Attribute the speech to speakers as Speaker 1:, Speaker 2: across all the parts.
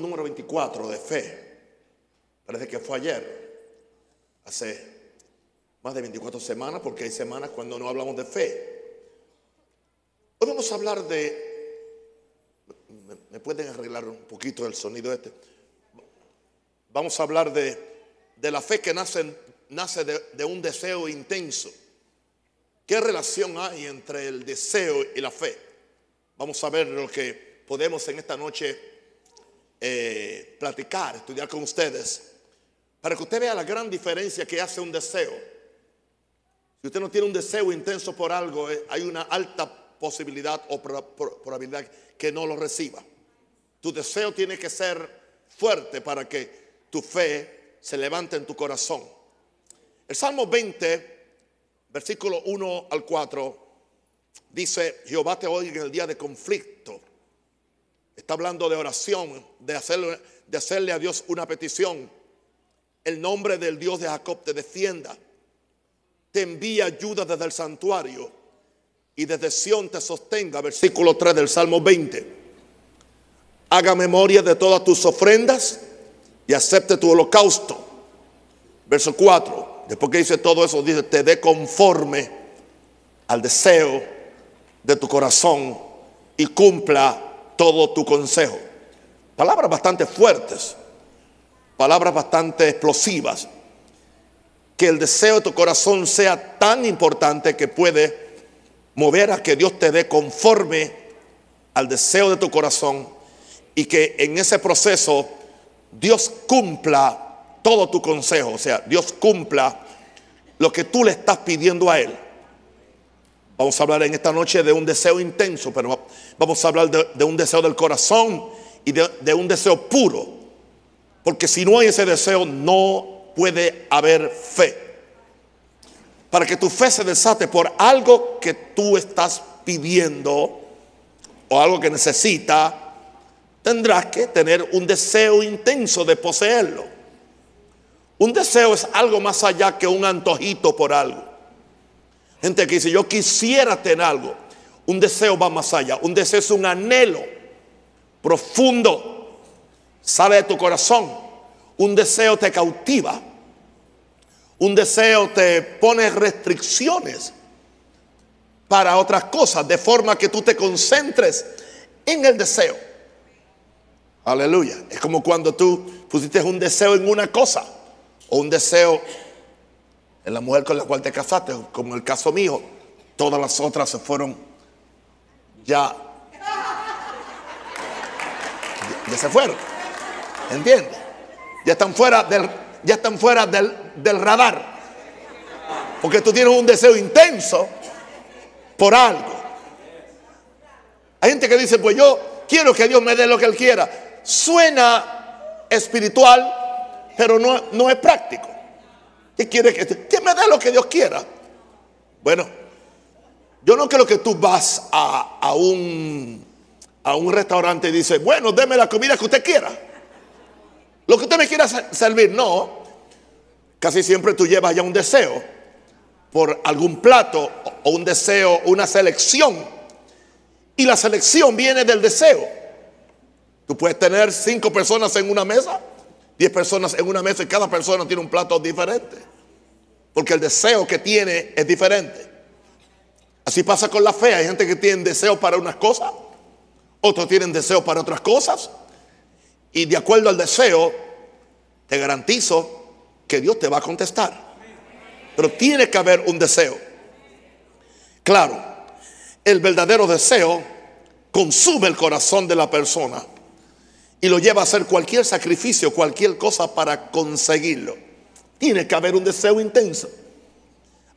Speaker 1: número 24 de fe. Parece que fue ayer, hace más de 24 semanas, porque hay semanas cuando no hablamos de fe. Hoy vamos a hablar de... ¿Me, pueden arreglar un poquito el sonido este? Vamos a hablar de, de la fe que nace, nace de, de un deseo intenso. ¿Qué relación hay entre el deseo y la fe? Vamos a ver lo que podemos en esta noche eh, platicar, estudiar con ustedes, para que usted vea la gran diferencia que hace un deseo. Si usted no tiene un deseo intenso por algo, eh, hay una alta posibilidad o probabilidad que no lo reciba. Tu deseo tiene que ser fuerte para que tu fe se levante en tu corazón. El Salmo 20, versículo 1 al 4, dice, Jehová te oiga en el día de conflicto Está hablando de oración, de hacerle, de hacerle a Dios una petición. El nombre del Dios de Jacob te defienda. Te envía ayuda desde el santuario y desde Sión te sostenga. Versículo 3 del Salmo 20. Haga memoria de todas tus ofrendas y acepte tu holocausto. Verso 4. Después que dice todo eso, dice, te dé conforme al deseo de tu corazón y cumpla todo tu consejo. Palabras bastante fuertes, palabras bastante explosivas. Que el deseo de tu corazón sea tan importante que puede mover a que Dios te dé conforme al deseo de tu corazón y que en ese proceso Dios cumpla todo tu consejo, o sea, Dios cumpla lo que tú le estás pidiendo a Él. Vamos a hablar en esta noche de un deseo intenso, pero vamos a hablar de, un deseo del corazón y de, de un deseo puro. Porque si no hay ese deseo, no puede haber fe. Para que tu fe se desate por algo que tú estás pidiendo o algo que necesita, tendrás que tener un deseo intenso de poseerlo. Un deseo es algo más allá que un antojito por algo. Gente que dice, yo quisiera tener algo. Un deseo va más allá. Un deseo es un anhelo profundo. Sale de tu corazón. Un deseo te cautiva. Un deseo te pone restricciones para otras cosas, de forma que tú te concentres en el deseo. Aleluya. Es como cuando tú pusiste un deseo en una cosa o un deseo en la mujer con la cual te casaste, como el caso mío, todas las otras se fueron ya. Ya se fueron. ¿Entiendes? Ya están fuera del, ya están fuera del, del radar. Porque tú tienes un deseo intenso por algo. Hay gente que dice, pues yo quiero que Dios me dé lo que Él quiera. Suena espiritual, pero no, no es práctico. ¿Qué quiere que, que me dé lo que Dios quiera? Bueno, yo no creo que tú vas a, un, a un restaurante y dices, bueno, deme la comida que usted quiera. Lo que usted me quiera servir, no. Casi siempre tú llevas ya un deseo por algún plato o un deseo, una selección. Y la selección viene del deseo. Tú puedes tener cinco personas en una mesa 10 personas en una mesa y cada persona tiene un plato diferente. Porque el deseo que tiene es diferente. Así pasa con la fe. Hay gente que tiene deseo para unas cosas, otros tienen deseo para otras cosas. Y de acuerdo al deseo, te garantizo que Dios te va a contestar. Pero tiene que haber un deseo. Claro, el verdadero deseo consume el corazón de la persona y lo lleva a hacer cualquier sacrificio, cualquier cosa para conseguirlo. Tiene que haber un deseo intenso.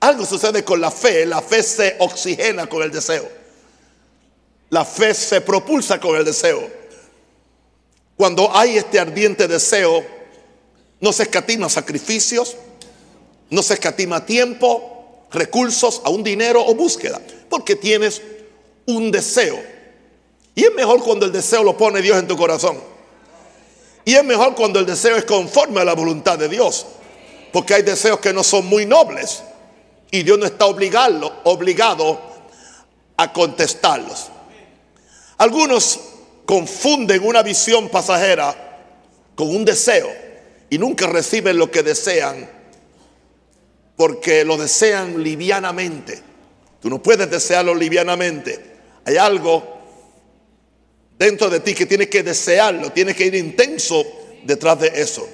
Speaker 1: Algo sucede con la fe, la fe se oxigena con el deseo. La fe se propulsa con el deseo. Cuando hay este ardiente deseo, no se escatima sacrificios, no se escatima tiempo, recursos, a un dinero o búsqueda, porque tienes un deseo y es mejor cuando el deseo lo pone Dios en tu corazón. Y es mejor cuando el deseo es conforme a la voluntad de Dios. Porque hay deseos que no son muy nobles. Y Dios no está obligado, obligado a contestarlos. Algunos confunden una visión pasajera con un deseo y nunca reciben lo que desean porque lo desean livianamente. Tú no puedes desearlo livianamente. Hay algo dentro de ti que tienes que desearlo, tienes que ir intenso detrás de eso.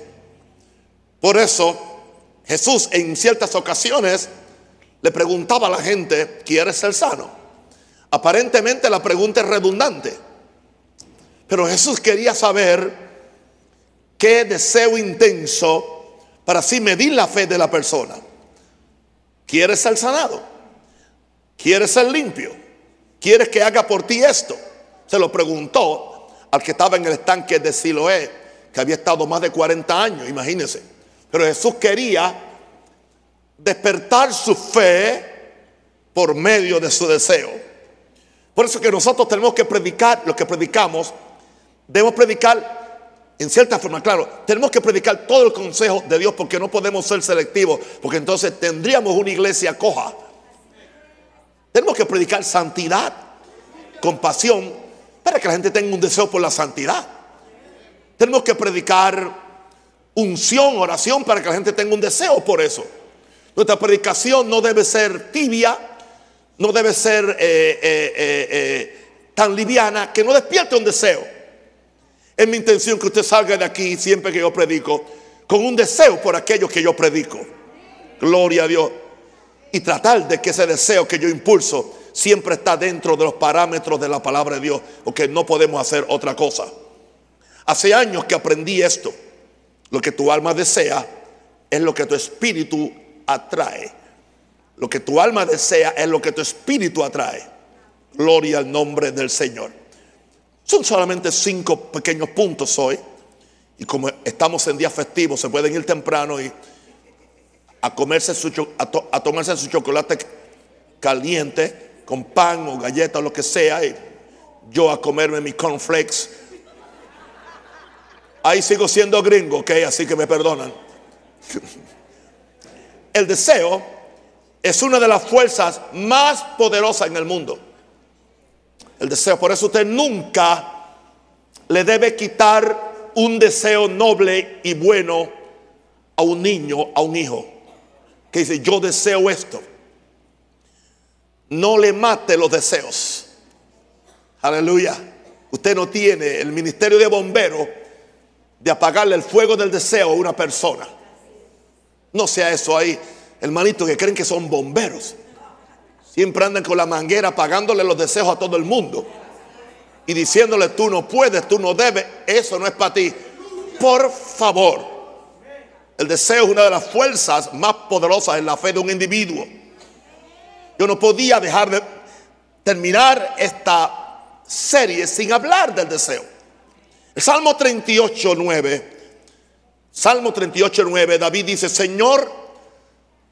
Speaker 1: Por eso Jesús en ciertas ocasiones le preguntaba a la gente, ¿quieres ser sano? Aparentemente la pregunta es redundante, pero Jesús quería saber qué deseo intenso para así medir la fe de la persona. ¿Quieres ser sanado? ¿Quieres ser limpio? ¿Quieres que haga por ti esto? Se lo preguntó al que estaba en el estanque de Siloé, que había estado más de 40 años, imagínense. Pero Jesús quería despertar su fe por medio de su deseo. Por eso que nosotros tenemos que predicar lo que predicamos. Debemos predicar en cierta forma, claro, tenemos que predicar todo el consejo de Dios porque no podemos ser selectivos, porque entonces tendríamos una iglesia coja. Tenemos que predicar santidad, compasión, para que la gente tenga un deseo por la santidad. Tenemos que predicar unción, oración, para que la gente tenga un deseo por eso. Nuestra predicación no debe ser tibia, no debe ser eh, eh, eh, tan liviana, que no despierte un deseo. Es mi intención que usted salga de aquí siempre que yo predico con un deseo por aquello que yo predico. Gloria a Dios. Y tratar de que ese deseo que yo impulso siempre está dentro de los parámetros de la palabra de Dios, porque no podemos hacer otra cosa. Hace años que aprendí esto. Lo que tu alma desea es lo que tu espíritu atrae. Lo que tu alma desea es lo que tu espíritu atrae. Gloria al nombre del Señor. Son solamente cinco pequeños puntos hoy. Y como estamos en días festivos, se pueden ir temprano y a comerse a, tomarse su chocolate caliente con pan o galleta o lo que sea. Y yo a comerme mi cornflakes. Ahí sigo siendo gringo, ok, así que me perdonan. El deseo es una de las fuerzas más poderosas en el mundo el deseo. Por eso usted nunca le debe quitar un deseo noble y bueno a un niño, a un hijo, que dice, yo deseo esto. No le mate los deseos. Aleluya. Usted no tiene el ministerio de bomberos de apagarle el fuego del deseo a una persona. No sea eso ahí, hermanito, que creen que son bomberos. Siempre andan con la manguera apagándole los deseos a todo el mundo. Y diciéndole, tú no puedes, tú no debes, eso no es para ti. Por favor, el deseo es una de las fuerzas más poderosas en la fe de un individuo. Yo no podía dejar de terminar esta serie sin hablar del deseo. El Salmo 38, 9. Salmo 38, 9. David dice, Señor,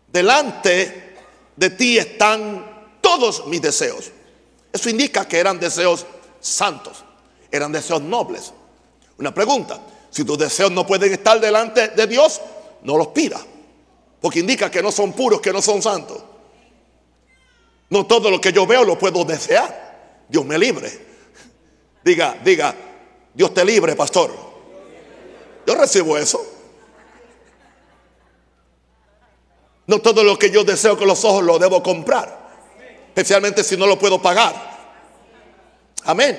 Speaker 1: delante de ti están todos mis deseos. Eso indica que eran deseos santos, eran deseos nobles. Una pregunta, si tus deseos no pueden estar delante de Dios, no los pida, porque indica que no son puros, que no son santos. No todo lo que yo veo lo puedo desear. Dios me libre. Diga, diga, Dios te libre, pastor. Yo recibo eso. No todo lo que yo deseo con los ojos lo debo comprar especialmente si no lo puedo pagar. Amén.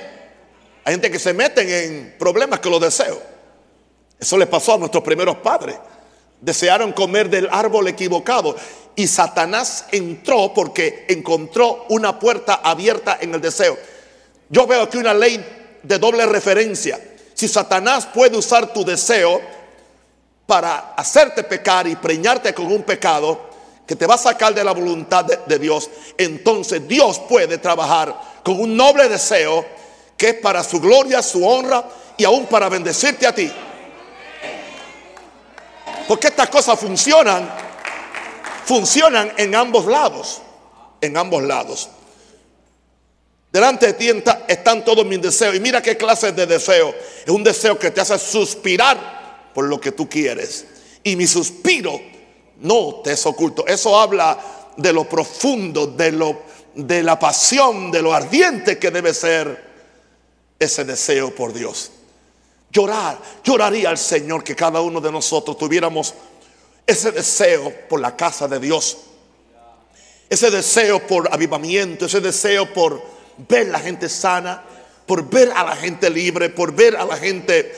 Speaker 1: Hay gente que se meten en problemas que lo deseo. Eso le pasó a nuestros primeros padres. Desearon comer del árbol equivocado y Satanás entró porque encontró una puerta abierta en el deseo. Yo veo aquí una ley de doble referencia. Si Satanás puede usar tu deseo para hacerte pecar y preñarte con un pecado, que te va a sacar de la voluntad de, Dios, entonces Dios puede trabajar con un noble deseo que es para su gloria, su honra y aún para bendecirte a ti. Porque estas cosas funcionan, funcionan en ambos lados, en ambos lados. Delante de ti están todos mis deseos. Y mira qué clase de deseo. Es un deseo que te hace suspirar por lo que tú quieres. Y mi suspiro no te es oculto. Eso habla de lo profundo, de, lo, de la pasión, de lo ardiente que debe ser ese deseo por Dios. Llorar, lloraría al Señor que cada uno de nosotros tuviéramos ese deseo por la casa de Dios. Ese deseo por avivamiento, ese deseo por ver la gente sana, por ver a la gente libre, por ver a la gente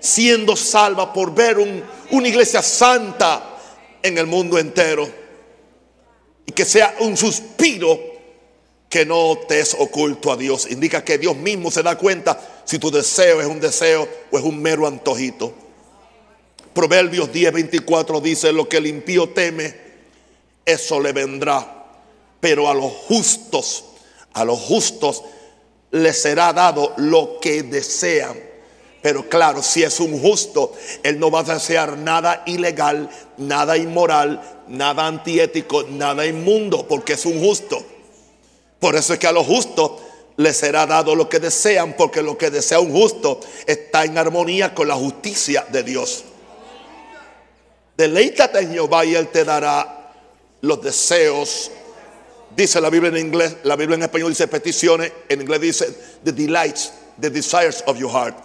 Speaker 1: siendo salva, por ver una iglesia santa en el mundo entero. Y que sea un suspiro que no te es oculto a Dios. Indica que Dios mismo se da cuenta si tu deseo es un deseo o es un mero antojito. Proverbios 10, 24 dice, lo que el impío teme, eso le vendrá. Pero a los justos, a los justos les será dado lo que desean. Pero claro, si es un justo, él no va a desear nada ilegal, nada inmoral, nada antiético, nada inmundo, porque es un justo. Por eso es que a los justos les será dado lo que desean, porque lo que desea un justo está en armonía con la justicia de Dios. Deleítate en Jehová y Él te dará los deseos. Dice la Biblia en inglés, la Biblia en español dice peticiones, en inglés dice the delights, the desires of your heart.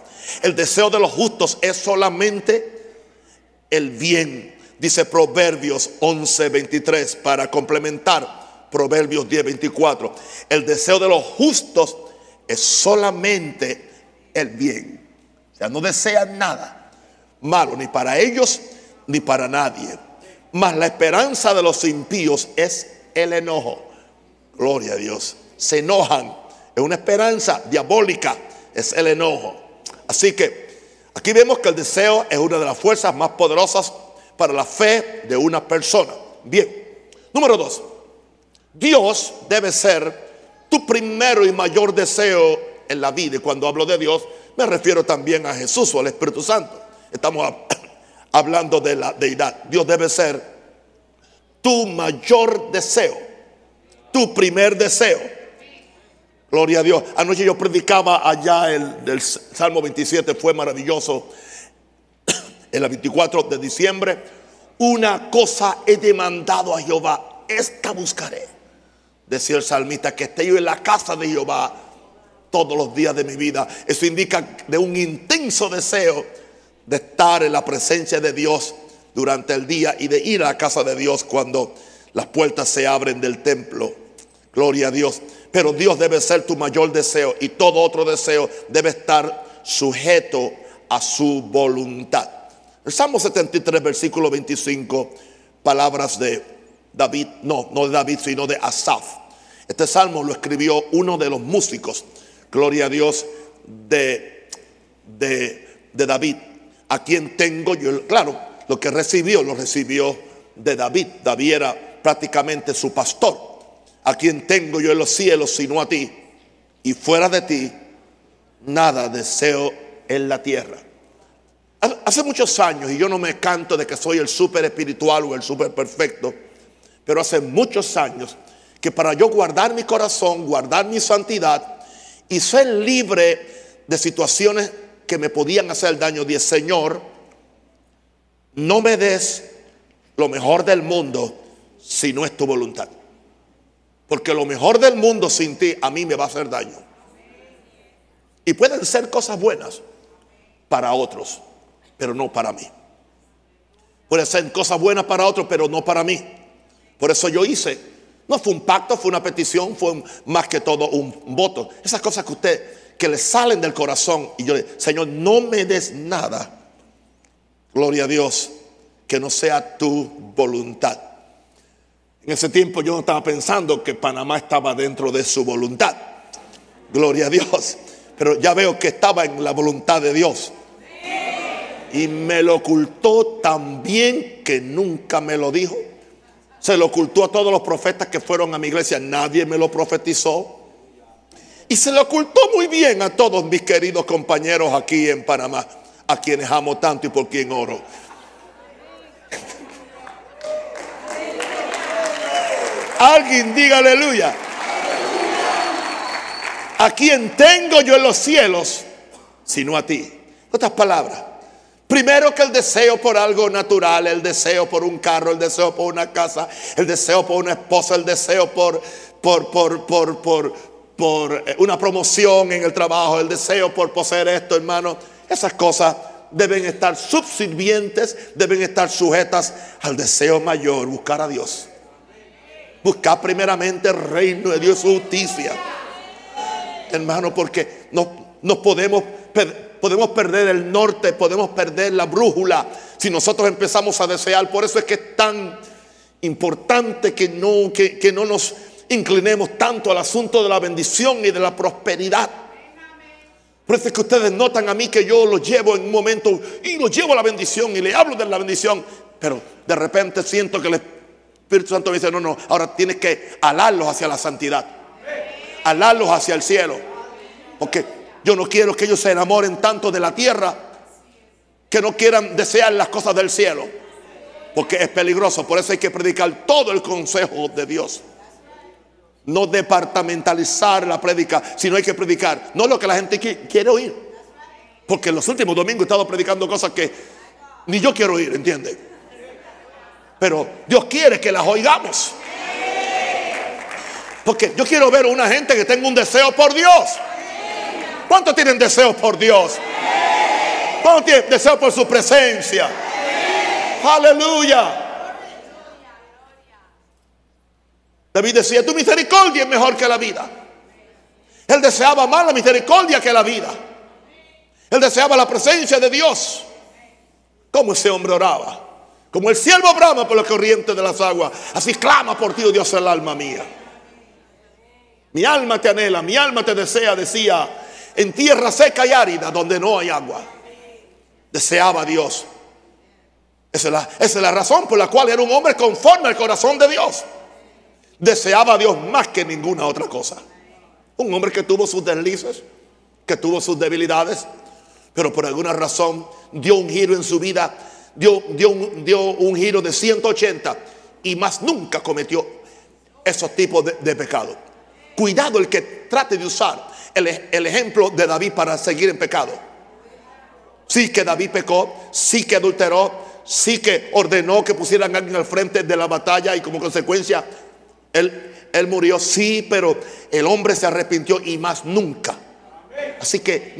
Speaker 1: El deseo de los justos es solamente el bien. Dice Proverbios 11:23 para complementar Proverbios 10:24. El deseo de los justos es solamente el bien. O sea, no desean nada malo ni para ellos ni para nadie. Mas la esperanza de los impíos es el enojo. Gloria a Dios. Se enojan. Es una esperanza diabólica. Es el enojo. Así que aquí vemos que el deseo es una de las fuerzas más poderosas para la fe de una persona. Bien. Número dos. Dios debe ser tu primero y mayor deseo en la vida. Y cuando hablo de Dios, me refiero también a Jesús o al Espíritu Santo. Estamos hablando de la deidad. Dios debe ser tu mayor deseo, tu primer deseo. Gloria a Dios. Anoche yo predicaba allá el del Salmo 27, fue maravilloso. En la 24 de diciembre, una cosa he demandado a Jehová, esta buscaré. Decía el salmista, que esté yo en la casa de Jehová todos los días de mi vida. Eso indica de un intenso deseo de estar en la presencia de Dios durante el día y de ir a la casa de Dios cuando las puertas se abren del templo. Gloria a Dios. Pero Dios debe ser tu mayor deseo y todo otro deseo debe estar sujeto a su voluntad. El Salmo 73, versículo 25, palabras de David, no, no de David, sino de Asaf. Este salmo lo escribió uno de los músicos, gloria a Dios, de, de, de David a quien tengo yo. Claro, lo que recibió, lo recibió de David. David era prácticamente su pastor. A quien tengo yo en los cielos, sino a ti. Y fuera de ti, nada deseo en la tierra. Hace muchos años, y yo no me canto de que soy el súper espiritual o el súper perfecto, pero hace muchos años que para yo guardar mi corazón, guardar mi santidad y ser libre de situaciones que me podían hacer daño, dije, Señor, no me des lo mejor del mundo si no es tu voluntad. Porque lo mejor del mundo sin ti a mí me va a hacer daño. Y pueden ser cosas buenas para otros, pero no para mí. Pueden ser cosas buenas para otros, pero no para mí. Por eso yo hice. No fue un pacto, fue una petición, fue más que todo un voto. Esas cosas que usted que le salen del corazón. Y yo le Señor, no me des nada. Gloria a Dios, que no sea tu voluntad. En ese tiempo yo no estaba pensando que Panamá estaba dentro de su voluntad. Gloria a Dios. Pero ya veo que estaba en la voluntad de Dios. Y me lo ocultó tan bien que nunca me lo dijo. Se lo ocultó a todos los profetas que fueron a mi iglesia. Nadie me lo profetizó. Y se le ocultó muy bien a todos mis queridos compañeros aquí en Panamá, a quienes amo tanto y por quien oro. Alguien diga aleluya. A quien tengo yo en los cielos, sino a ti. Otras palabras. Primero que el deseo por algo natural, el deseo por un carro, el deseo por una casa, el deseo por una esposa, el deseo por, por, por, por, por, por eh, una promoción en el trabajo, el deseo por poseer esto, hermano. Esas cosas deben estar subsirvientes, deben estar sujetas al deseo mayor, buscar a Dios. Buscar primeramente el reino de Dios, su justicia. Hermano, porque no, nos podemos, podemos perder el norte, podemos perder la brújula si nosotros empezamos a desear. Por eso es que es tan importante que no, que, que no nos inclinemos tanto al asunto de la bendición y de la prosperidad. Por eso es que ustedes notan a mí que yo los llevo en un momento y los llevo a la bendición y le hablo de la bendición, pero de repente siento que el Espíritu Santo me dice, no, no, ahora tienes que alarlos hacia la santidad, alarlos hacia el cielo, porque yo no quiero que ellos se enamoren tanto de la tierra que no quieran desear las cosas del cielo, porque es peligroso, por eso hay que predicar todo el consejo de Dios no departamentalizar la prédica, sino hay que predicar, no lo que la gente quiere oír. Porque los últimos domingos he estado predicando cosas que ni yo quiero oír, ¿entiende? Pero Dios quiere que las oigamos. Porque yo quiero ver a una gente que tenga un deseo por Dios. ¿Cuántos tienen deseos por Dios? ¿Cuántos tienen deseo por su presencia? Aleluya. David decía, tu misericordia es mejor que la vida. Él deseaba más la misericordia que la vida. Él deseaba la presencia de Dios. Como ese hombre oraba. Como el siervo brama por la corriente de las aguas. Así clama por ti, oh Dios, el alma mía. Mi alma te anhela, mi alma te desea, decía, en tierra seca y árida donde no hay agua. Deseaba Dios. Esa es, la, razón por la cual era un hombre conforme al corazón de Dios deseaba a Dios más que ninguna otra cosa. Un hombre que tuvo sus deslices, que tuvo sus debilidades, pero por alguna razón dio un giro en su vida, dio, un, giro de 180 y más nunca cometió esos tipos de, de pecados. Cuidado el que trate de usar el, ejemplo de David para seguir en pecado. Sí que David pecó, sí que adulteró, sí que ordenó que pusieran a alguien al frente de la batalla y como consecuencia él, murió, sí, pero el hombre se arrepintió y más nunca. Así que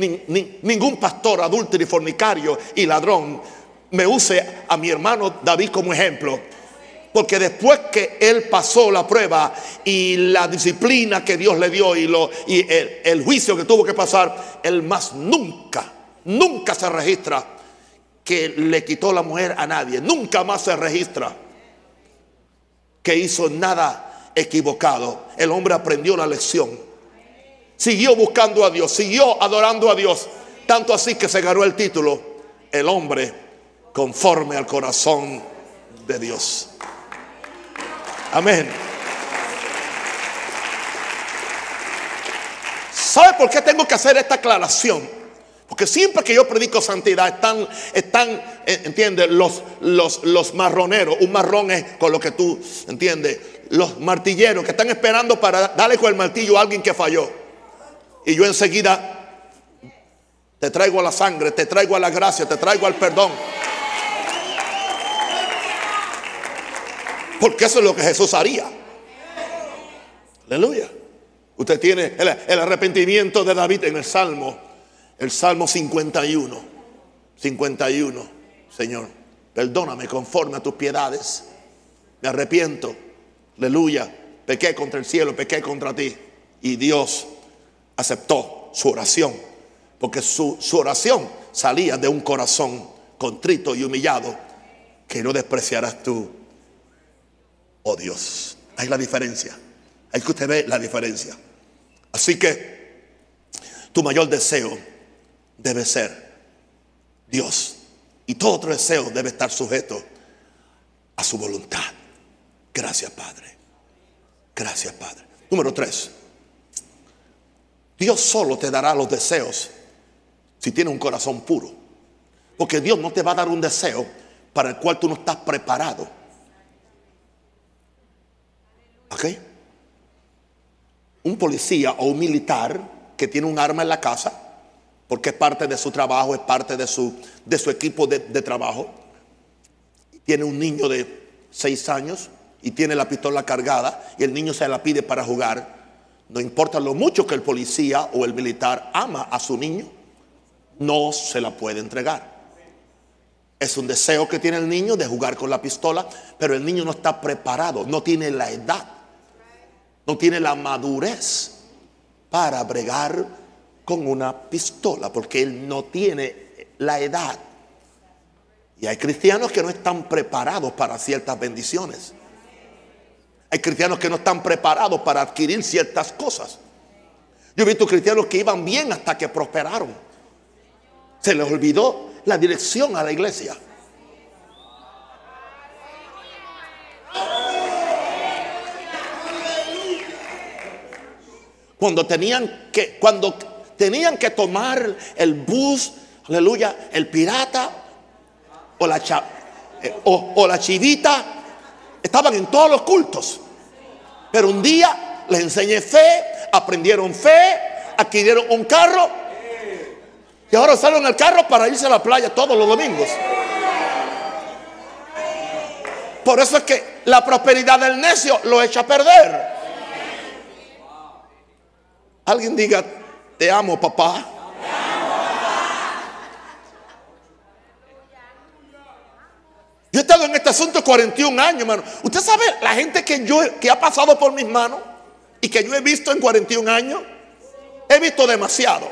Speaker 1: ningún pastor adúltero y fornicario y ladrón me use a mi hermano David como ejemplo. Porque después que él pasó la prueba y la disciplina que Dios le dio y, el juicio que tuvo que pasar, él más nunca, nunca se registra que le quitó la mujer a nadie. Nunca más se registra que hizo nada equivocado. El hombre aprendió la lección. Siguió buscando a Dios, siguió adorando a Dios. Tanto así que se ganó el título, el hombre conforme al corazón de Dios. Amén. ¿Sabe por qué tengo que hacer esta aclaración? Porque siempre que yo predico santidad, están, están eh, ¿entiendes? Los, los, los marroneros. Un marrón es con lo que tú, ¿entiendes? Los martilleros que están esperando para darle con el martillo a alguien que falló. Y yo enseguida te traigo a la sangre, te traigo a la gracia, te traigo al perdón. Porque eso es lo que Jesús haría. Aleluya. Usted tiene el, arrepentimiento de David en el Salmo el Salmo 51. 51. Señor, perdóname conforme a tus piedades. Me arrepiento. Aleluya. Pequé contra el cielo, pequé contra ti. Y Dios aceptó su oración. Porque su, su oración salía de un corazón contrito y humillado que no despreciarás tú, oh Dios. Hay la diferencia. Hay que usted ve la diferencia. Así que tu mayor deseo debe ser Dios. Y todo otro deseo debe estar sujeto a su voluntad. Gracias, Padre. Gracias, Padre. Número tres. Dios solo te dará los deseos si tiene un corazón puro. Porque Dios no te va a dar un deseo para el cual tú no estás preparado. ¿Ok? Un policía o un militar que tiene un arma en la casa porque es parte de su trabajo, es parte de su, de su equipo de, trabajo. Tiene un niño de seis años y tiene la pistola cargada y el niño se la pide para jugar. no importa lo mucho que el policía o el militar ama a su niño, no se la puede entregar. Es un deseo que tiene el niño de jugar con la pistola, pero el niño no está preparado, no tiene la edad, no tiene la madurez para bregar con una pistola, porque él no tiene la edad. Y hay cristianos que no están preparados para ciertas bendiciones. Hay cristianos que no están preparados para adquirir ciertas cosas. Yo he visto cristianos que iban bien hasta que prosperaron. Se les olvidó la dirección a la iglesia. Cuando tenían que, cuando tenían que tomar el bus, aleluya, el pirata o la, eh, o la chivita, estaban en todos los cultos. Pero un día les enseñé fe, aprendieron fe, adquirieron un carro y ahora salen al carro para irse a la playa todos los domingos. Por eso es que la prosperidad del necio lo echa a perder. Alguien diga, te amo papá. Yo he estado en este asunto 41 años, hermano. Usted sabe la gente que yo que ha pasado por mis manos y que yo he visto en 41 años. He visto demasiado.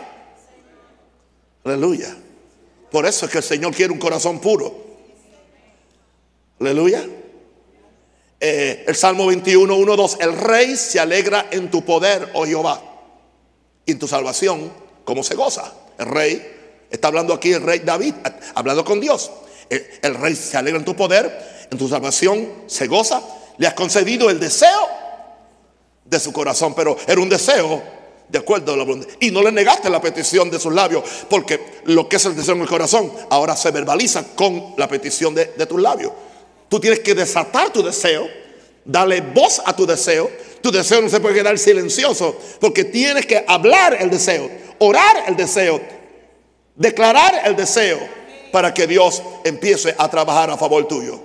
Speaker 1: Aleluya. Por eso es que el Señor quiere un corazón puro. Aleluya. Eh, el Salmo 21, 1, 2. El rey se alegra en tu poder, oh Jehová, y en tu salvación, como se goza. El rey, está hablando aquí el rey David, hablando con Dios. El, rey se alegra en tu poder, en tu salvación se goza. Le has concedido el deseo de su corazón, pero era un deseo de acuerdo a la voluntad. Y no le negaste la petición de sus labios, porque lo que es el deseo en el corazón ahora se verbaliza con la petición de, tus labios. Tú tienes que desatar tu deseo, darle voz a tu deseo. Tu deseo no se puede quedar silencioso, porque tienes que hablar el deseo, orar el deseo, declarar el deseo, para que Dios empiece a trabajar a favor tuyo.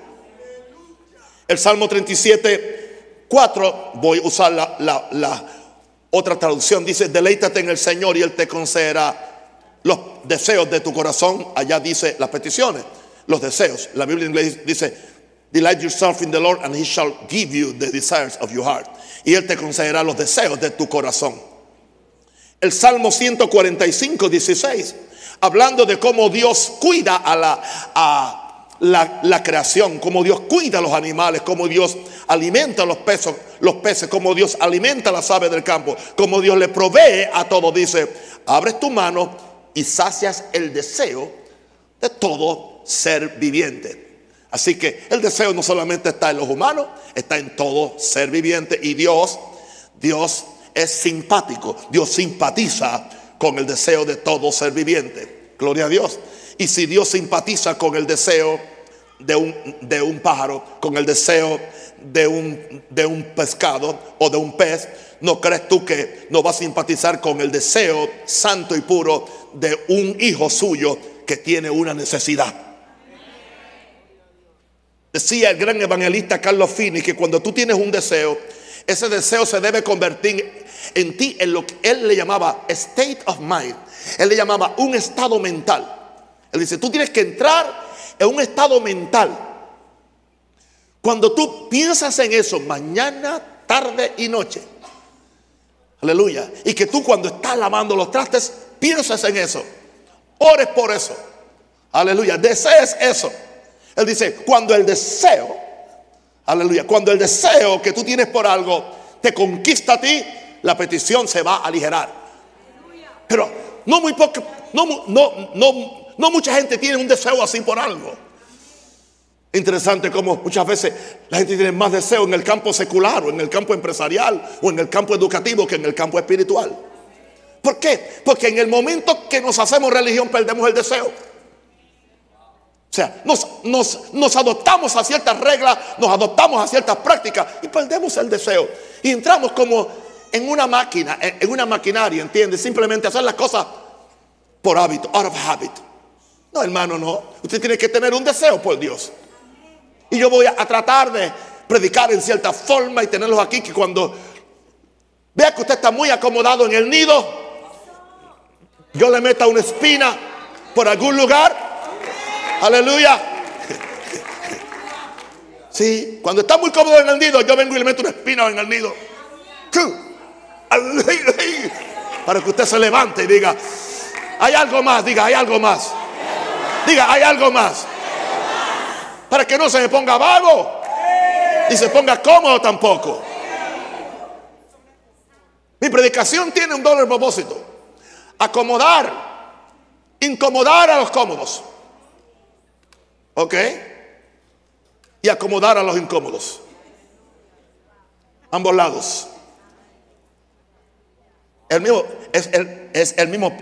Speaker 1: El Salmo 37, 4, voy a usar la, la otra traducción dice, deleítate en el Señor y Él te concederá los deseos de tu corazón. Allá dice las peticiones, los deseos. La Biblia en inglés dice, delight yourself in the Lord and He shall give you the desires of your heart. Y Él te concederá los deseos de tu corazón. El Salmo 145, 16, hablando de cómo Dios cuida a la, a, la, creación, como Dios cuida a los animales, como Dios alimenta los peces, los peces, como Dios alimenta a las aves del campo, como Dios le provee a todo. Dice, abres tu mano y sacias el deseo de todo ser viviente. Así que el deseo no solamente está en los humanos, está en todo ser viviente. Y Dios, Dios es simpático, Dios simpatiza con el deseo de todo ser viviente. Gloria a Dios. Y si Dios simpatiza con el deseo de un, de un pájaro, con el deseo de un, de un pescado o de un pez, ¿no crees tú que no va a simpatizar con el deseo santo y puro de un hijo suyo que tiene una necesidad? Decía el gran evangelista Carlos Fini que cuando tú tienes un deseo, ese deseo se debe convertir en ti en lo que él le llamaba state of mind. Él le llamaba un estado mental. Él dice, tú tienes que entrar en un estado mental. Cuando tú piensas en eso mañana, tarde y noche. Aleluya. Y que tú cuando estás lavando los trastes, piensas en eso. Ores por eso. Aleluya. Desees eso. Él dice, cuando el deseo, aleluya, cuando el deseo que tú tienes por algo te conquista a ti, la petición se va a aligerar. Pero no muy poco, no, no, no, no mucha gente tiene un deseo así por algo. Interesante como muchas veces la gente tiene más deseo en el campo secular o en el campo empresarial o en el campo educativo que en el campo espiritual. ¿Por qué? Porque en el momento que nos hacemos religión perdemos el deseo. O sea, nos, nos, adoptamos a ciertas reglas, nos adoptamos a ciertas prácticas y perdemos el deseo. Y entramos como en una máquina, en, en una maquinaria, ¿entiendes? Simplemente hacer las cosas por hábito, out of habit. No, hermano, no. Usted tiene que tener un deseo por Dios. Y yo voy a, tratar de predicar en cierta forma y tenerlos aquí que cuando vea que usted está muy acomodado en el nido, yo le meta una espina por algún lugar. Aleluya. Sí, cuando está muy cómodo en el nido, yo vengo y le meto una espina en el nido. Para que usted se levante y diga, hay algo más, diga, hay algo más. Diga, hay algo más. Para que no se me ponga vago y se ponga cómodo tampoco. Mi predicación tiene un doble propósito. Acomodar, incomodar a los cómodos. ¿Ok? Y acomodar a los incómodos. Ambos lados. El mismo, es, el, es el mismo,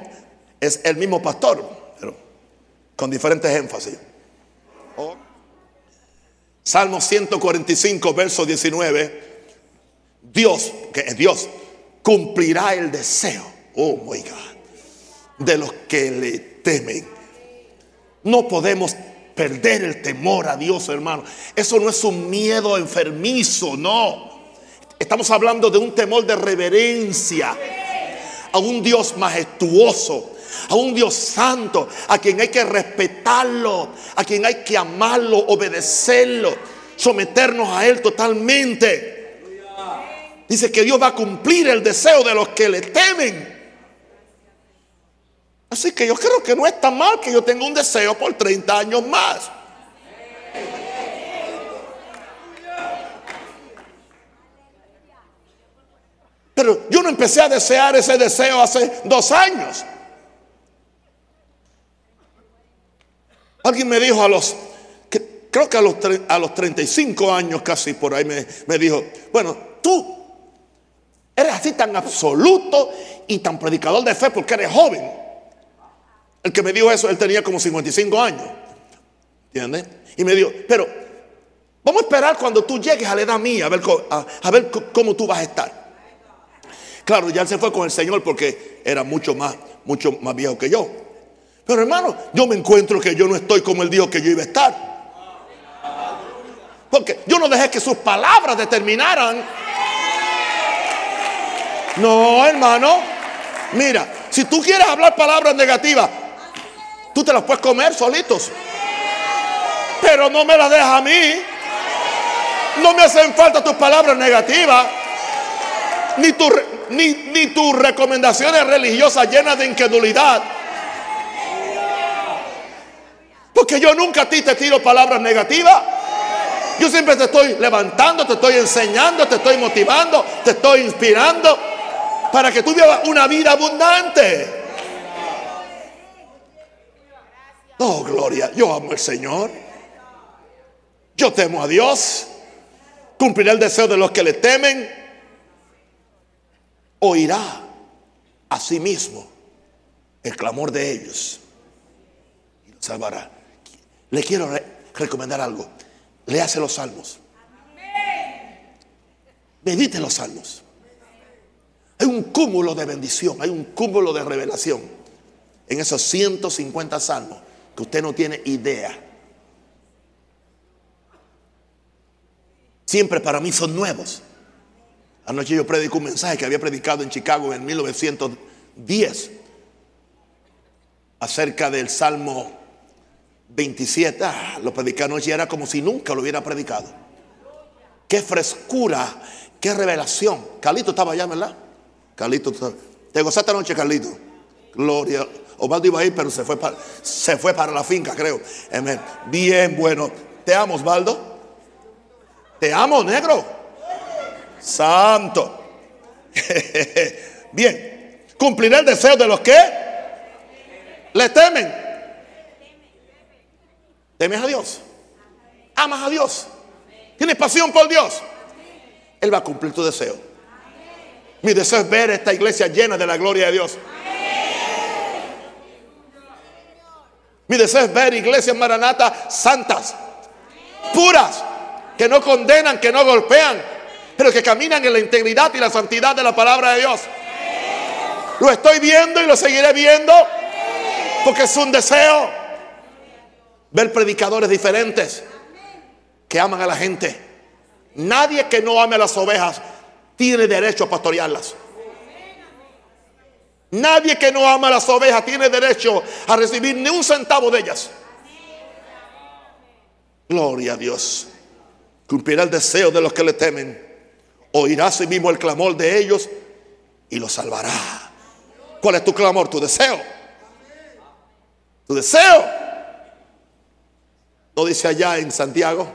Speaker 1: es el mismo pastor, pero con diferentes énfasis. Salmo 145, verso 19. Dios, que es Dios, cumplirá el deseo, oh my God, de los que le temen. No podemos perder el temor a Dios, hermano. Eso no es un miedo enfermizo, no. Estamos hablando de un temor de reverencia a un Dios majestuoso, a un Dios santo, a quien hay que respetarlo, a quien hay que amarlo, obedecerlo, someternos a Él totalmente. Dice que Dios va a cumplir el deseo de los que le temen. Así que yo creo que no es tan mal que yo tenga un deseo por 30 años más. Pero yo no empecé a desear ese deseo hace dos años. Alguien me dijo a los, creo que a los, a los 35 años casi por ahí me, me dijo, bueno, tú eres así tan absoluto y tan predicador de fe porque eres joven. El que me dijo eso, él tenía como 55 años. ¿Entiendes? Y me dijo, pero vamos a esperar cuando tú llegues a la edad mía, a ver, cómo tú vas a estar. Claro, ya se fue con el Señor porque era mucho más, mucho más viejo que yo. Pero hermano, yo me encuentro que yo no estoy como él dijo que yo iba a estar. Porque yo no dejé que sus palabras determinaran. No, hermano. Mira, si tú quieres hablar palabras negativas, tú te las puedes comer solitos. Pero no me las dejas a mí. No me hacen falta tus palabras negativas. Ni tu, ni, tus recomendaciones religiosas llenas de incredulidad. Porque yo nunca a ti te tiro palabras negativas. Yo siempre te estoy levantando, te estoy enseñando, te estoy motivando, te estoy inspirando para que tú vivas una vida abundante. Oh, gloria, yo amo al Señor. Yo temo a Dios. Cumpliré el deseo de los que le temen oirá a sí mismo el clamor de ellos y lo salvará. Le quiero recomendar algo. Léase los salmos. Medite los salmos. Hay un cúmulo de bendición, hay un cúmulo de revelación en esos 150 salmos que usted no tiene idea. Siempre para mí son nuevos. Anoche yo predico un mensaje que había predicado en Chicago en 1910 acerca del Salmo 27. Ah, lo predicé anoche y era como si nunca lo hubiera predicado. Qué frescura, qué revelación. Carlito estaba allá, ¿verdad? Carlito, te gozaste anoche, Carlito. Gloria. Osvaldo iba a ir, pero se fue para, se fue para la finca, creo. Bien, bueno. Te amo, Osvaldo. Te amo, negro. Santo. Bien, cumplirá el deseo de los que le temen. ¿Temes a Dios? ¿Amas a Dios? ¿Tienes pasión por Dios? Él va a cumplir tu deseo. Mi deseo es ver esta iglesia llena de la gloria de Dios. Mi deseo es ver iglesias maranatas santas, puras, que no condenan, que no golpean, pero que caminan en la integridad y la santidad de la palabra de Dios. Lo estoy viendo y lo seguiré viendo porque es un deseo ver predicadores diferentes que aman a la gente. Nadie que no ame a las ovejas tiene derecho a pastorearlas. Nadie que no ama las ovejas tiene derecho a recibir ni un centavo de ellas. Gloria a Dios. Cumplirá el deseo de los que le temen. Oirá a sí mismo el clamor de ellos y los salvará. ¿Cuál es tu clamor? Tu deseo. Tu deseo. No dice allá en Santiago,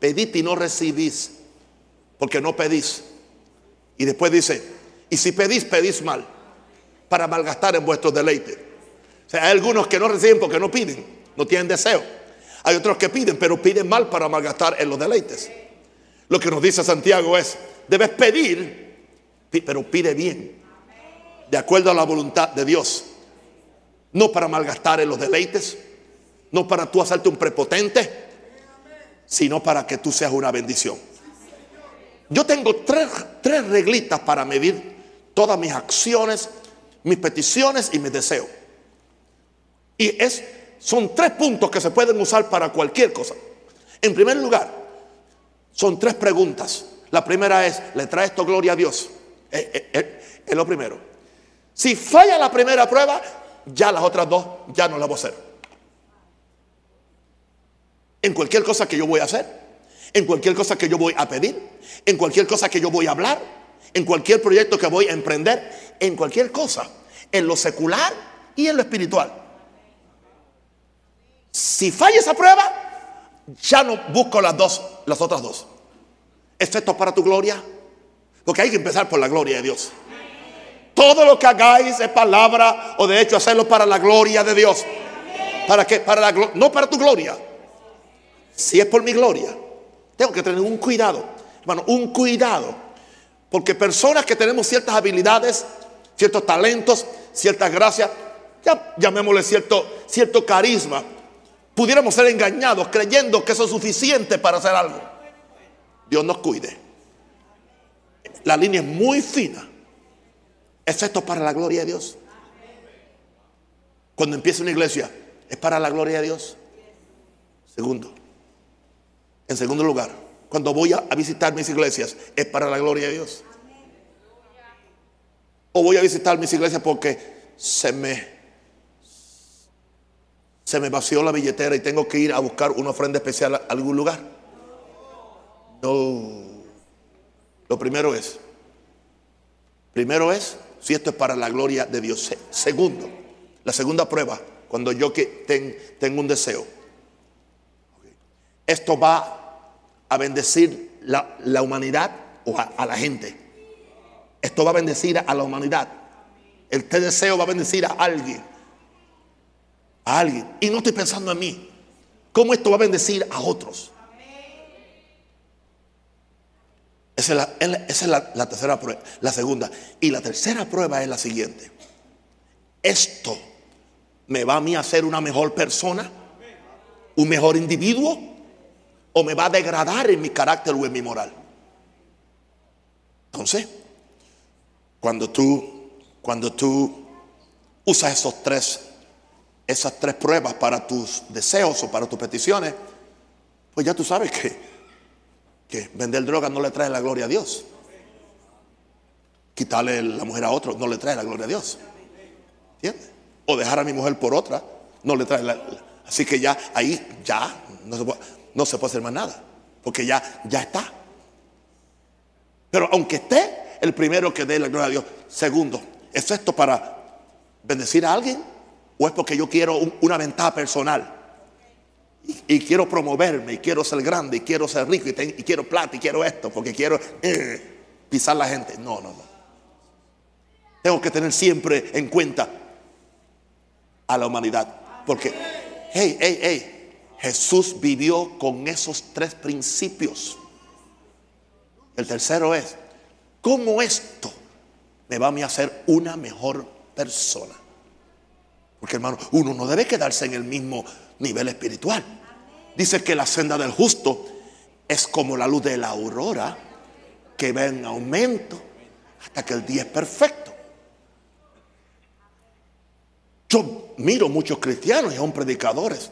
Speaker 1: pedid y no recibís, porque no pedís. Y después dice, y si pedís, pedís mal para malgastar en vuestro deleite. O sea, hay algunos que no reciben porque no piden, no tienen deseo. Hay otros que piden, pero piden mal para malgastar en los deleites. Lo que nos dice Santiago es, debes pedir, pero pide bien, de acuerdo a la voluntad de Dios. No para malgastar en los deleites, no para tú hacerte un prepotente, sino para que tú seas una bendición. Yo tengo tres, tres reglitas para medir todas mis acciones mis peticiones y mis deseos. Y es, son tres puntos que se pueden usar para cualquier cosa. En primer lugar, son tres preguntas. La primera es, ¿le trae esto gloria a Dios? Eh, eh, eh, es lo primero. Si falla la primera prueba, ya las otras dos ya no las voy a hacer. En cualquier cosa que yo voy a hacer, en cualquier cosa que yo voy a pedir, en cualquier cosa que yo voy a hablar, en cualquier proyecto que voy a emprender, en cualquier cosa, en lo secular y en lo espiritual. Si falla esa prueba, ya no busco las dos, las otras dos. ¿Esto es para tu gloria? Porque hay que empezar por la gloria de Dios. Todo lo que hagáis es palabra o de hecho hacerlo para la gloria de Dios. ¿Para qué? Para la no para tu gloria. Si es por mi gloria, tengo que tener un cuidado. Hermano, un cuidado porque personas que tenemos ciertas habilidades, ciertos talentos, ciertas gracias, ya llamémosle cierto, carisma, pudiéramos ser engañados creyendo que eso es suficiente para hacer algo. Dios nos cuide. La línea es muy fina. ¿Es esto para la gloria de Dios? Cuando empieza una iglesia, ¿es para la gloria de Dios? Segundo. En segundo lugar, cuando voy a, visitar mis iglesias, es para la gloria de Dios. O voy a visitar mis iglesias porque se me se me vació la billetera y tengo que ir a buscar una ofrenda especial a algún lugar. No. Lo primero es, primero es si esto es para la gloria de Dios. Segundo, la segunda prueba, cuando yo que tengo un deseo, esto va a bendecir la, humanidad o a, la gente. Esto va a bendecir a la humanidad. Este deseo va a bendecir a alguien. A alguien. Y no estoy pensando en mí. ¿Cómo esto va a bendecir a otros? Esa es, la, la, tercera prueba. La segunda. Y la tercera prueba es la siguiente. Esto me va a mí a hacer una mejor persona, un mejor individuo o me va a degradar en mi carácter o en mi moral. Entonces, cuando tú, cuando tú usas esos tres, esas tres pruebas para tus deseos o para tus peticiones, pues ya tú sabes que, que vender droga no le trae la gloria a Dios. Quitarle la mujer a otro no le trae la gloria a Dios. ¿Entiendes? O dejar a mi mujer por otra no le trae la, Así que ya ahí ya no se puede no se puede hacer más nada, porque ya, ya está. Pero aunque esté, el primero que dé la gloria a Dios. Segundo, ¿es esto para bendecir a alguien? ¿O es porque yo quiero una ventaja personal? Y, quiero promoverme, y quiero ser grande, y quiero ser rico, y, quiero plata, y quiero esto, porque quiero eh, pisar la gente. No, no, no. Tengo que tener siempre en cuenta a la humanidad. Porque, hey, hey, hey, Jesús vivió con esos tres principios. El tercero es, ¿cómo esto me va a hacer una mejor persona? Porque hermano, uno no debe quedarse en el mismo nivel espiritual. Dice que la senda del justo es como la luz de la aurora que va en aumento hasta que el día es perfecto. Yo miro muchos cristianos y aún predicadores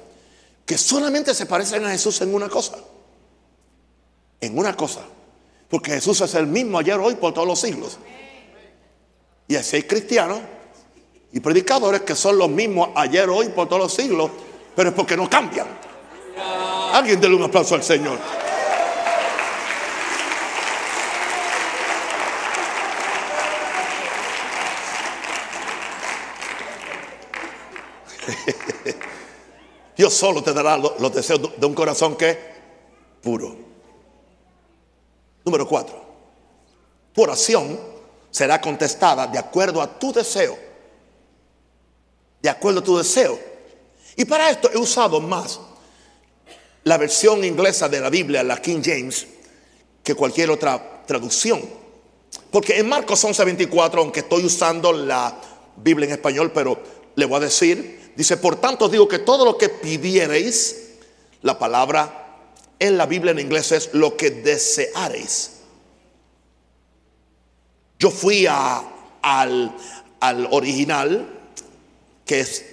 Speaker 1: que solamente se parecen a Jesús en una cosa. En una cosa. Porque Jesús es el mismo ayer, hoy, por todos los siglos. Y así hay cristianos y predicadores que son los mismos ayer, hoy, por todos los siglos, pero es porque no cambian. Alguien déle un aplauso al Señor. Dios solo te dará los deseos de un corazón que puro. Número cuatro. Tu oración será contestada de acuerdo a tu deseo. De acuerdo a tu deseo. Y para esto he usado más la versión inglesa de la Biblia, la King James, que cualquier otra traducción. Porque en Marcos 11:24, aunque estoy usando la Biblia en español, pero le voy a decir, dice, por tanto digo que todo lo que pidiereis, la palabra en la Biblia en inglés es lo que deseareis. Yo fui a, al, original, que es,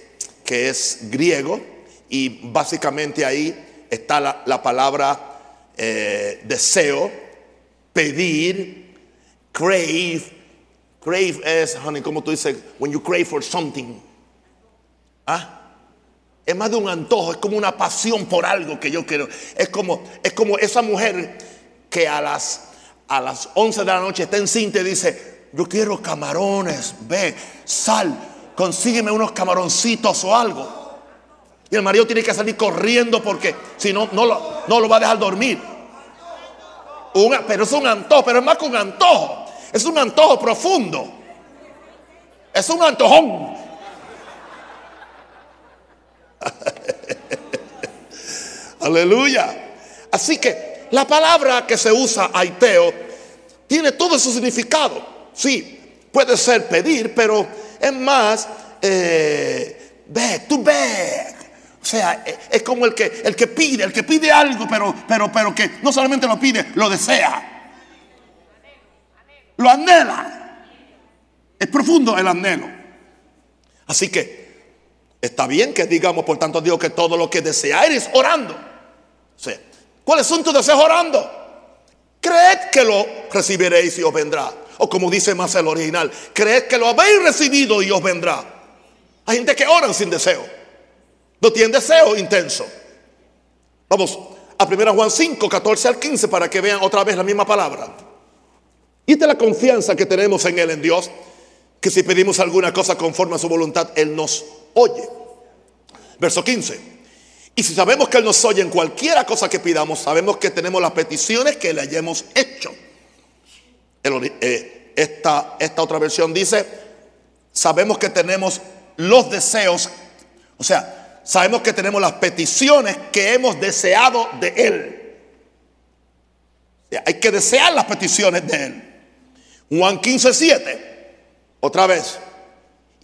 Speaker 1: que es griego, y básicamente ahí está la, palabra eh, deseo, pedir, crave. Crave es, honey, como tú dices, when you crave for something. ¿Ah? Es más de un antojo, es como una pasión por algo que yo quiero. Es como, es como esa mujer que a las, a las 11 de la noche está encinta y dice, yo quiero camarones, ve, sal, consígueme unos camaroncitos o algo. Y el marido tiene que salir corriendo porque si no, no lo, no lo va a dejar dormir. pero es un antojo, pero es más que un antojo. Es un antojo profundo. Es un antojón. Aleluya. Así que la palabra que se usa, aiteo, tiene todo su significado. Sí, puede ser pedir, pero es más, eh, beg, to beg. O sea, es como el que, el que pide, el que pide algo, pero, pero, pero que no solamente lo pide, lo desea. Lo anhela. Es profundo el anhelo. Así que Está bien que digamos, por tanto, Dios que todo lo que deseáis orando. ¿cuáles son tus deseos orando? Creed que lo recibiréis y os vendrá. O como dice más el original, creed que lo habéis recibido y os vendrá. Hay gente que oran sin deseo. No tienen deseo intenso. Vamos a 1 Juan 5, 14 al 15 para que vean otra vez la misma palabra. Y de la confianza que tenemos en Él, en Dios, que si pedimos alguna cosa conforme a su voluntad, Él nos oye. Verso 15. Y si sabemos que Él nos oye en cualquiera cosa que pidamos, sabemos que tenemos las peticiones que le hayamos hecho. Eh, esta, esta otra versión dice, sabemos que tenemos los deseos, o sea, sabemos que tenemos las peticiones que hemos deseado de Él. Hay que desear las peticiones de Él. Juan 15, 7, otra vez.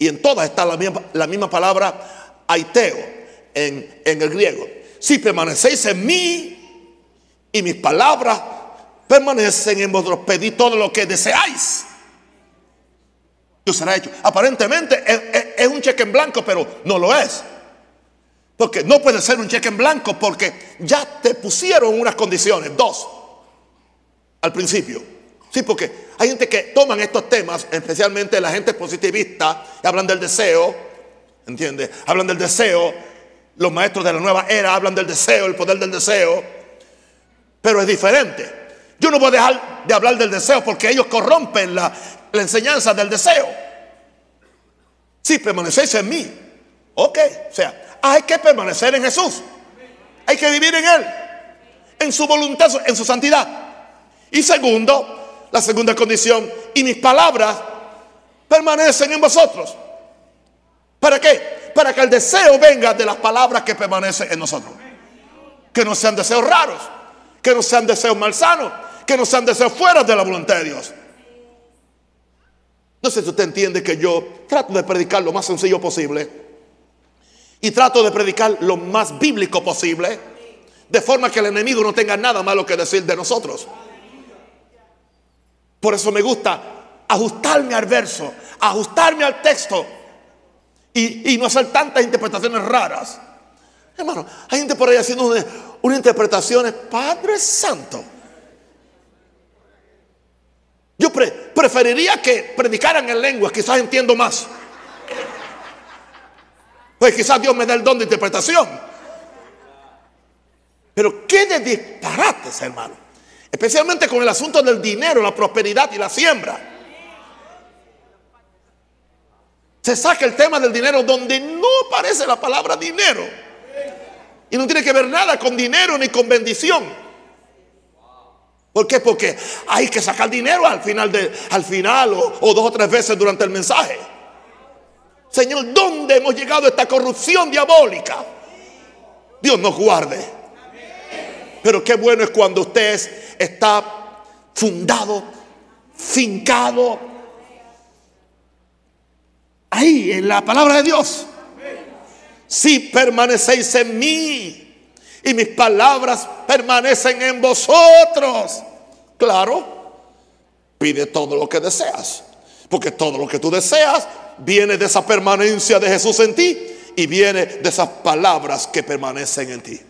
Speaker 1: Y en todas está la misma, la misma palabra aiteo en, en el griego. Si permanecéis en mí y mis palabras permanecen en vosotros, pedid todo lo que deseáis. Yo será hecho. Aparentemente es, un cheque en blanco, pero no lo es. Porque no puede ser un cheque en blanco porque ya te pusieron unas condiciones, dos, al principio. Sí, porque hay gente que toman estos temas, especialmente la gente positivista, y hablan del deseo, ¿entiendes? Hablan del deseo. Los maestros de la nueva era hablan del deseo, el poder del deseo. Pero es diferente. Yo no voy a dejar de hablar del deseo porque ellos corrompen la, enseñanza del deseo. Sí, permanecéis en mí. Ok, o sea, hay que permanecer en Jesús. Hay que vivir en Él, en su voluntad, en su santidad. Y segundo, la segunda condición, y mis palabras permanecen en vosotros. ¿Para qué? Para que el deseo venga de las palabras que permanecen en nosotros. Que no sean deseos raros, que no sean deseos malsanos, que no sean deseos fuera de la voluntad de Dios. No sé si usted entiende que yo trato de predicar lo más sencillo posible y trato de predicar lo más bíblico posible, de forma que el enemigo no tenga nada malo que decir de nosotros. Por eso me gusta ajustarme al verso, ajustarme al texto y, no hacer tantas interpretaciones raras. Hermano, hay gente por ahí haciendo una, interpretación, Padre Santo. Yo preferiría que predicaran en lengua, quizás entiendo más. Pues quizás Dios me dé el don de interpretación. Pero qué de disparates, hermano. Especialmente con el asunto del dinero, la prosperidad y la siembra. Se saca el tema del dinero donde no aparece la palabra dinero. Y no tiene que ver nada con dinero ni con bendición. ¿Por qué? Porque hay que sacar dinero al final, de, al final o, o dos o tres veces durante el mensaje. Señor, ¿dónde hemos llegado a esta corrupción diabólica? Dios nos guarde. Pero qué bueno es cuando usted está fundado, fincado, ahí en la palabra de Dios. Si permanecéis en mí y mis palabras permanecen en vosotros. Claro, pide todo lo que deseas. Porque todo lo que tú deseas viene de esa permanencia de Jesús en ti y viene de esas palabras que permanecen en ti.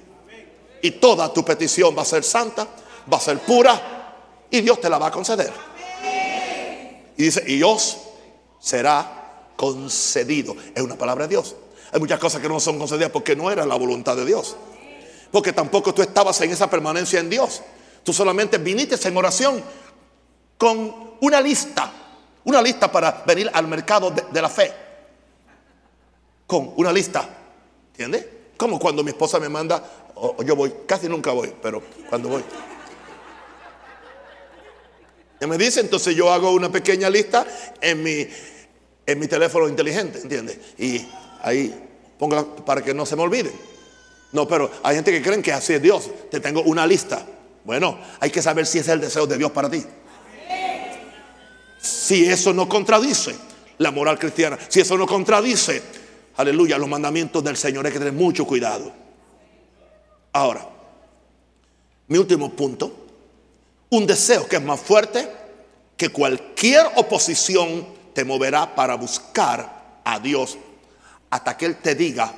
Speaker 1: Y toda tu petición va a ser santa, va a ser pura y Dios te la va a conceder. Y dice, y os será concedido. Es una palabra de Dios. Hay muchas cosas que no son concedidas porque no era la voluntad de Dios. Porque tampoco tú estabas en esa permanencia en Dios. Tú solamente viniste en oración con una lista. Una lista para venir al mercado de, la fe. Con una lista. ¿Entiendes? Como cuando mi esposa me manda, o, yo voy, casi nunca voy, pero cuando voy. Y me dice, entonces yo hago una pequeña lista en mi, en mi teléfono inteligente, ¿entiendes? Y ahí pongo para que no se me olvide. No, pero hay gente que creen que así es Dios. Te tengo una lista. Bueno, hay que saber si es el deseo de Dios para ti. Si eso no contradice la moral cristiana, si eso no contradice, aleluya, los mandamientos del Señor, hay que tener mucho cuidado. Ahora, mi último punto, un deseo que es más fuerte que cualquier oposición te moverá para buscar a Dios hasta que Él te diga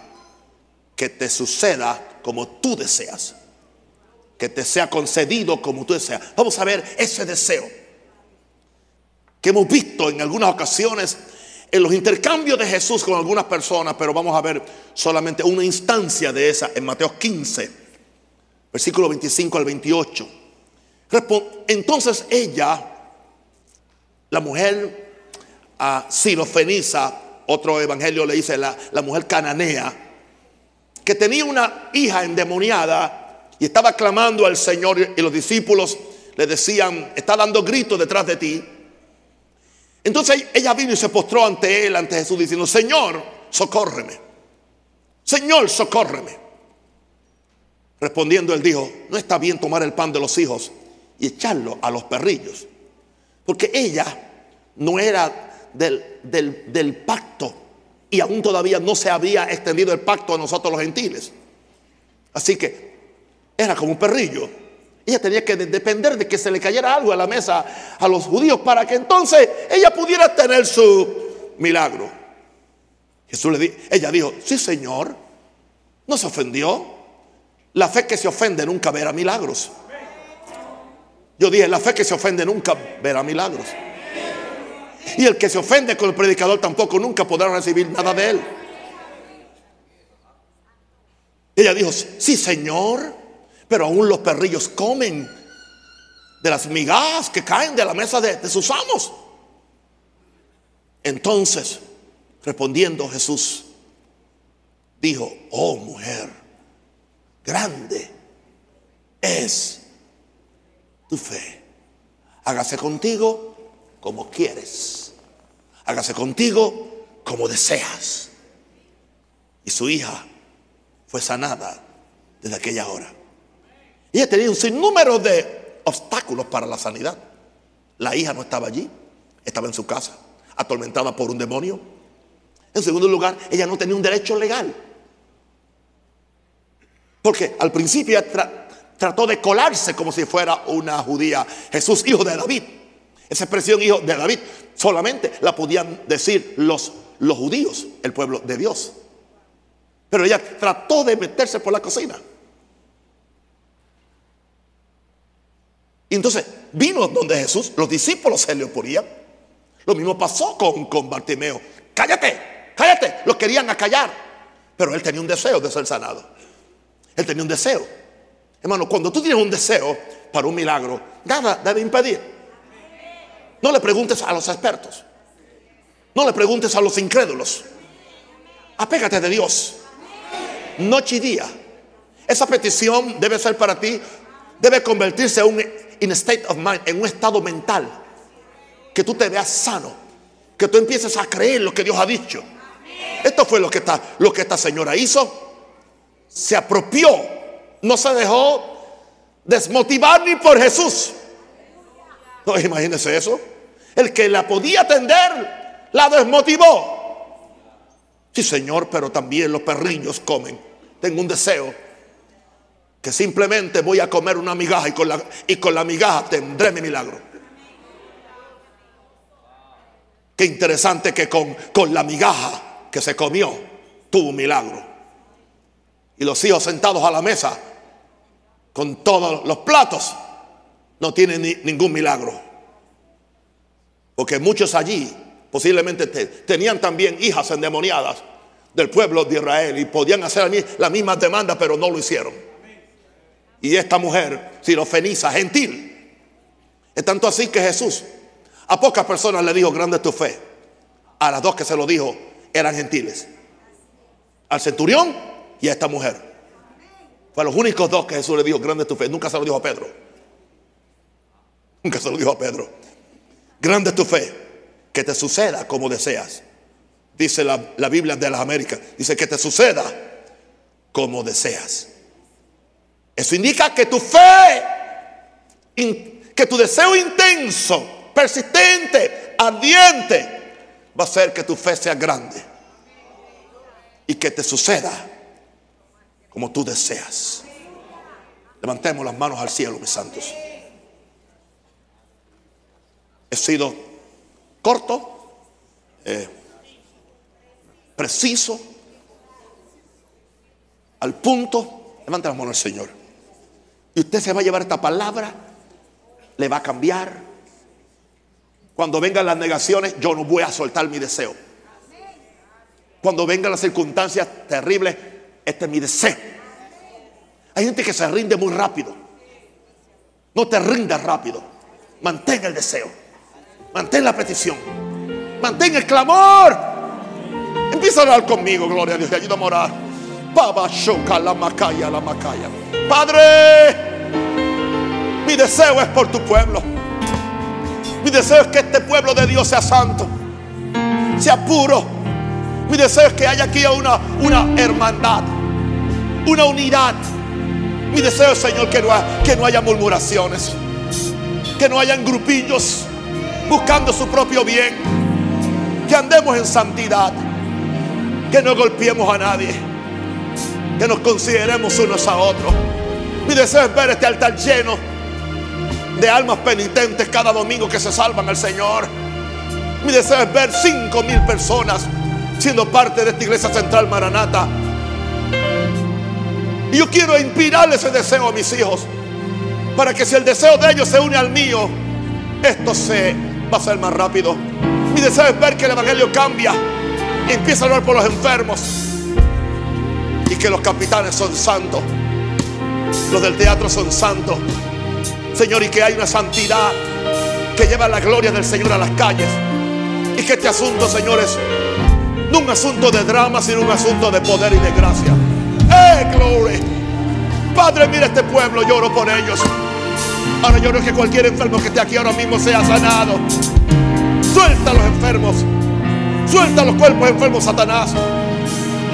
Speaker 1: que te suceda como tú deseas. Que te sea concedido como tú deseas. Vamos a ver ese deseo que hemos visto en algunas ocasiones en los intercambios de Jesús con algunas personas, pero vamos a ver solamente una instancia de esa en Mateo 15, versículo 25 al 28. Entonces ella, la mujer a Sirofeniza, otro evangelio le dice la, la mujer cananea, que tenía una hija endemoniada y estaba clamando al Señor y los discípulos le decían, está dando gritos detrás de ti. Entonces ella vino y se postró ante él, ante Jesús, diciendo, Señor, socórreme. Señor, socórreme. Respondiendo él dijo, no está bien tomar el pan de los hijos y echarlo a los perrillos. Porque ella no era del, del, pacto y aún todavía no se había extendido el pacto a nosotros los gentiles. Así que era como un perrillo. Ella tenía que depender de que se le cayera algo a la mesa a los judíos para que entonces ella pudiera tener su milagro. Jesús le dijo, ella dijo, sí Señor, no se ofendió. La fe que se ofende nunca verá milagros. Yo dije, la fe que se ofende nunca verá milagros. Y el que se ofende con el predicador tampoco nunca podrá recibir nada de él. Ella dijo, sí Señor, pero aún los perrillos comen de las migajas que caen de la mesa de, de sus amos. Entonces, respondiendo Jesús, dijo, oh mujer, grande es tu fe. Hágase contigo como quieres. Hágase contigo como deseas. Y su hija fue sanada desde aquella hora. Ella tenía un sinnúmero de obstáculos para la sanidad. La hija no estaba allí, estaba en su casa, atormentada por un demonio. En segundo lugar, ella no tenía un derecho legal. Porque al principio trató de colarse como si fuera una judía. Jesús, hijo de David. Esa expresión hijo de David solamente la podían decir los, los judíos, el pueblo de Dios. Pero ella trató de meterse por la cocina. Y entonces vino donde Jesús, los discípulos se le oponían. Lo mismo pasó con, con Bartimeo. Cállate, cállate. Lo querían acallar. Pero él tenía un deseo de ser sanado. Él tenía un deseo. Hermano, cuando tú tienes un deseo para un milagro, nada debe impedir. No le preguntes a los expertos. No le preguntes a los incrédulos. Apégate de Dios. Noche y día. Esa petición debe ser para ti, debe convertirse en un state of mind, en un estado mental. Que tú te veas sano. Que tú empieces a creer lo que Dios ha dicho. Esto fue lo que esta señora hizo. Se apropió. No se dejó desmotivar ni por Jesús. No, imagínense eso. El que la podía atender, la desmotivó. Sí, Señor, pero también los perrillos comen. Tengo un deseo que simplemente voy a comer una migaja y con la, y con la migaja tendré mi milagro. Qué interesante que con, con la migaja que se comió tuvo un milagro. Y los hijos sentados a la mesa con todos los platos no tienen ningún milagro. Porque muchos allí posiblemente tenían también hijas endemoniadas del pueblo de Israel y podían hacer la misma demanda, pero no lo hicieron. Y esta mujer, sirofeniza, gentil, es tanto así que Jesús a pocas personas le dijo, grande tu fe. A las dos que se lo dijo eran gentiles. Al centurión y a esta mujer. Fue a los únicos dos que Jesús le dijo, grande tu fe. Nunca se lo dijo a Pedro. Nunca se lo dijo a Pedro. Grande tu fe que te suceda como deseas. Dice la, Biblia de las Américas. Dice que te suceda como deseas. Eso indica que tu fe, que tu deseo intenso, persistente, ardiente, va a hacer que tu fe sea grande. Y que te suceda como tú deseas. Levantemos las manos al cielo, mis santos. He sido corto, eh, preciso, al punto. Levanta las manos al Señor. Y usted se va a llevar esta palabra, le va a cambiar. Cuando vengan las negaciones, yo no voy a soltar mi deseo. Cuando vengan las circunstancias terribles, este es mi deseo. Hay gente que se rinde muy rápido. No te rindas rápido. Mantén el deseo. Mantén la petición. Mantén el clamor. Empieza a orar conmigo, gloria a Dios. Te ayuda a orar. La macaya, la macaya. Padre, mi deseo es por tu pueblo. Mi deseo es que este pueblo de Dios sea santo, sea puro. Mi deseo es que haya aquí una, una hermandad, una unidad. Mi deseo, Señor, que no, que no haya murmuraciones, que no hayan grupillos, buscando su propio bien. Que andemos en santidad. Que no golpeemos a nadie. Que nos consideremos unos a otros. Mi deseo es ver este altar lleno de almas penitentes cada domingo que se salvan al Señor. Mi deseo es ver cinco mil personas siendo parte de esta iglesia central Maranata. Y yo quiero inspirar ese deseo a mis hijos. Para que si el deseo de ellos se une al mío, esto se va a ser más rápido. Mi deseo es ver que el Evangelio cambia y empieza a hablar por los enfermos. Y que los capitanes son santos. Los del teatro son santos. Señor, y que hay una santidad que lleva la gloria del Señor a las calles. Y que este asunto, señores, no un asunto de drama, sino un asunto de poder y de gracia. ¡Eh, gloria! Padre, mira este pueblo, lloro por ellos. Ahora yo que cualquier enfermo que esté aquí ahora mismo sea sanado. Suelta a los enfermos. Suelta a los cuerpos enfermos, Satanás.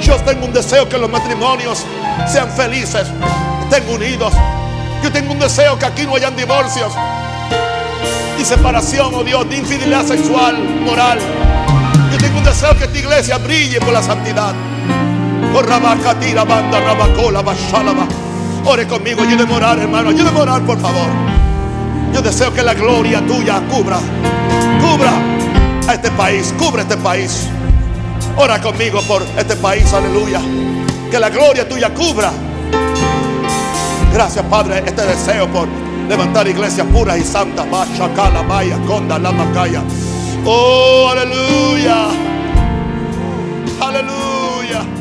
Speaker 1: Yo tengo un deseo que los matrimonios sean felices, estén unidos. Yo tengo un deseo que aquí no hayan divorcios, ni separación, oh Dios, ni infidelidad sexual, moral. Deseo que esta iglesia brille por la santidad. Tira banda, rabacola, bashalaba. Ore conmigo, ayúdeme a orar, hermano. Ayúdeme a orar, por favor. Yo deseo que la gloria tuya cubra, cubra a este país, cubra este país. Ora conmigo por este país, aleluya. Que la gloria tuya cubra. Gracias, Padre, este deseo por levantar iglesias puras y santas. Machacala, vaya, conda, la macaya. Oh, aleluya. Aleluya.